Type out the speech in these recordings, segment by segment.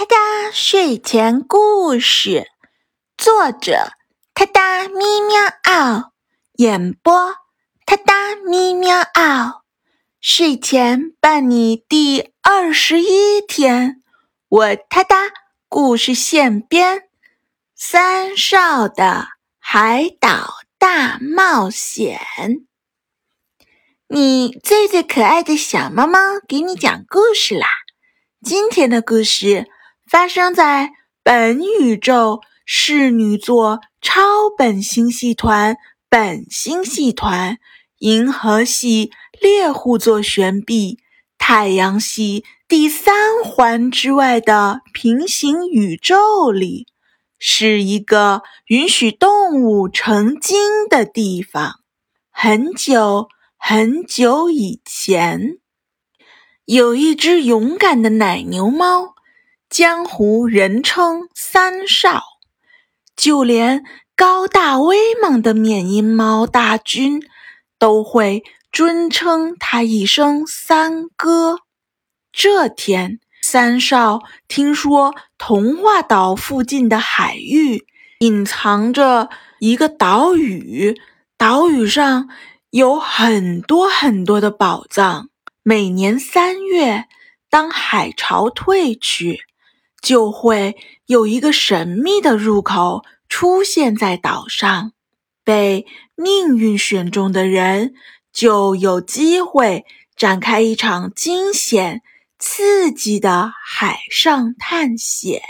哒哒睡前故事，作者：哒哒咪喵嗷，演播：哒哒咪喵嗷。睡前伴你第二十一天，我哒哒故事现编：三少的海岛大冒险。你最最可爱的小猫猫，给你讲故事啦！今天的故事。发生在本宇宙侍女座超本星系团本星系团银河系猎户座旋臂太阳系第三环之外的平行宇宙里，是一个允许动物成精的地方。很久很久以前，有一只勇敢的奶牛猫。江湖人称三少，就连高大威猛的缅因猫大军都会尊称他一声三哥。这天，三少听说童话岛附近的海域隐藏着一个岛屿，岛屿上有很多很多的宝藏。每年三月，当海潮退去。就会有一个神秘的入口出现在岛上，被命运选中的人就有机会展开一场惊险刺激的海上探险。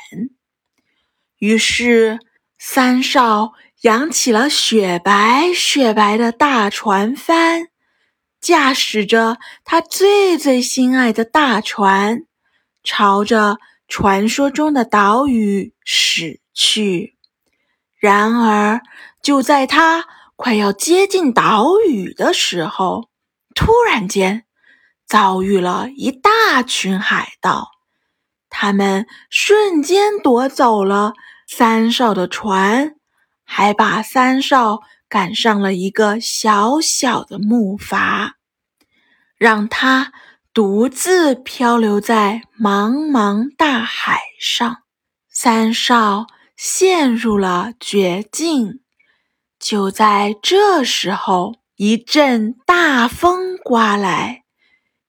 于是，三少扬起了雪白雪白的大船帆，驾驶着他最最心爱的大船，朝着。传说中的岛屿驶去，然而就在他快要接近岛屿的时候，突然间遭遇了一大群海盗，他们瞬间夺走了三少的船，还把三少赶上了一个小小的木筏，让他。独自漂流在茫茫大海上，三少陷入了绝境。就在这时候，一阵大风刮来，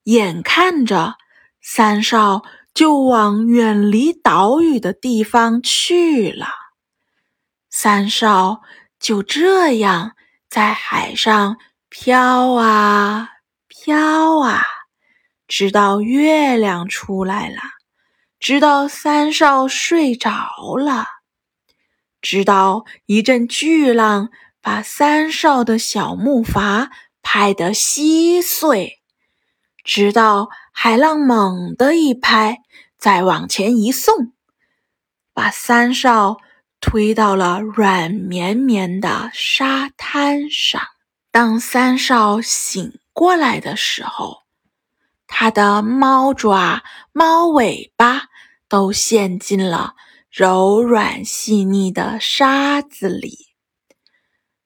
眼看着三少就往远离岛屿的地方去了。三少就这样在海上飘啊飘啊。直到月亮出来了，直到三少睡着了，直到一阵巨浪把三少的小木筏拍得稀碎，直到海浪猛地一拍，再往前一送，把三少推到了软绵绵的沙滩上。当三少醒过来的时候，它的猫爪、猫尾巴都陷进了柔软细腻的沙子里。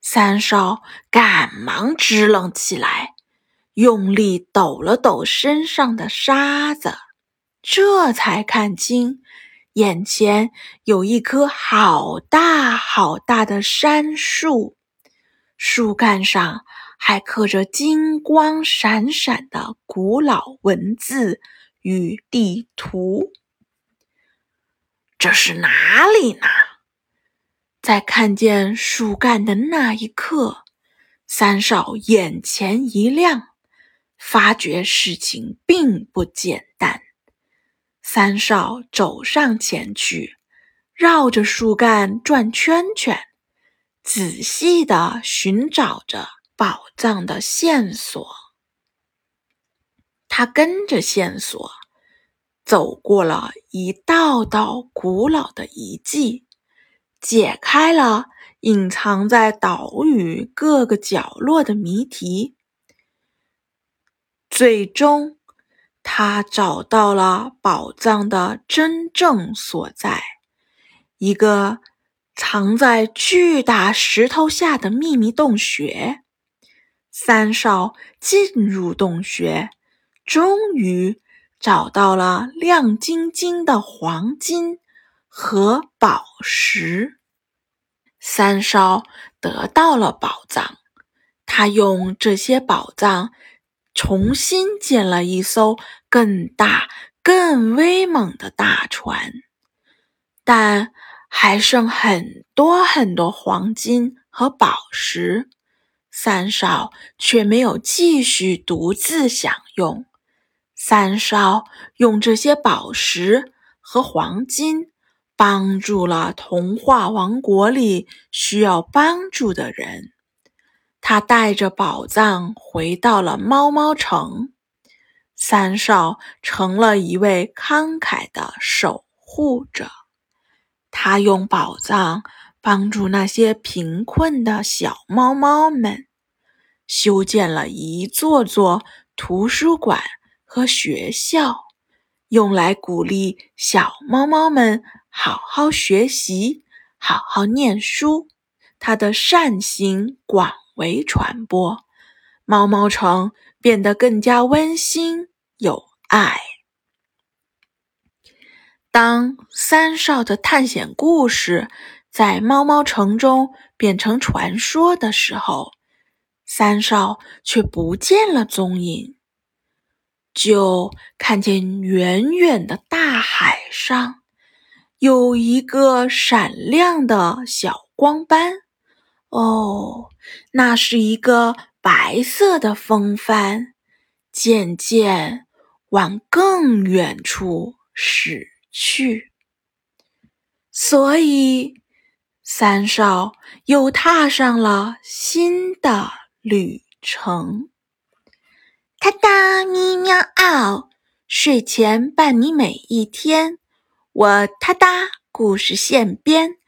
三少赶忙支棱起来，用力抖了抖身上的沙子，这才看清，眼前有一棵好大好大的杉树，树干上。还刻着金光闪闪的古老文字与地图。这是哪里呢？在看见树干的那一刻，三少眼前一亮，发觉事情并不简单。三少走上前去，绕着树干转圈圈，仔细的寻找着。宝藏的线索，他跟着线索走过了一道道古老的遗迹，解开了隐藏在岛屿各个角落的谜题。最终，他找到了宝藏的真正所在——一个藏在巨大石头下的秘密洞穴。三少进入洞穴，终于找到了亮晶晶的黄金和宝石。三少得到了宝藏，他用这些宝藏重新建了一艘更大、更威猛的大船，但还剩很多很多黄金和宝石。三少却没有继续独自享用。三少用这些宝石和黄金帮助了童话王国里需要帮助的人。他带着宝藏回到了猫猫城。三少成了一位慷慨的守护者。他用宝藏帮助那些贫困的小猫猫们。修建了一座座图书馆和学校，用来鼓励小猫猫们好好学习、好好念书。他的善行广为传播，猫猫城变得更加温馨有爱。当三少的探险故事在猫猫城中变成传说的时候，三少却不见了踪影，就看见远远的大海上有一个闪亮的小光斑。哦，那是一个白色的风帆，渐渐往更远处驶去。所以，三少又踏上了新的。旅程，哒哒咪喵嗷，睡前伴你每一天。我哒哒故事现编，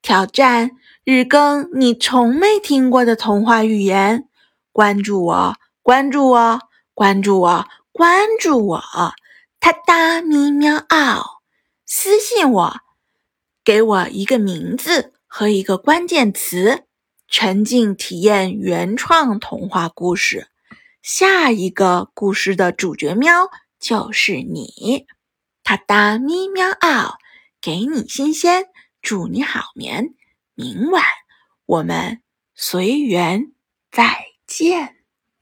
挑战日更你从没听过的童话寓言。关注我，关注我，关注我，关注我！哒哒咪喵嗷，私信我，给我一个名字和一个关键词。沉浸体验原创童话故事，下一个故事的主角喵就是你，哒哒咪喵嗷，给你新鲜，祝你好眠，明晚我们随缘再见。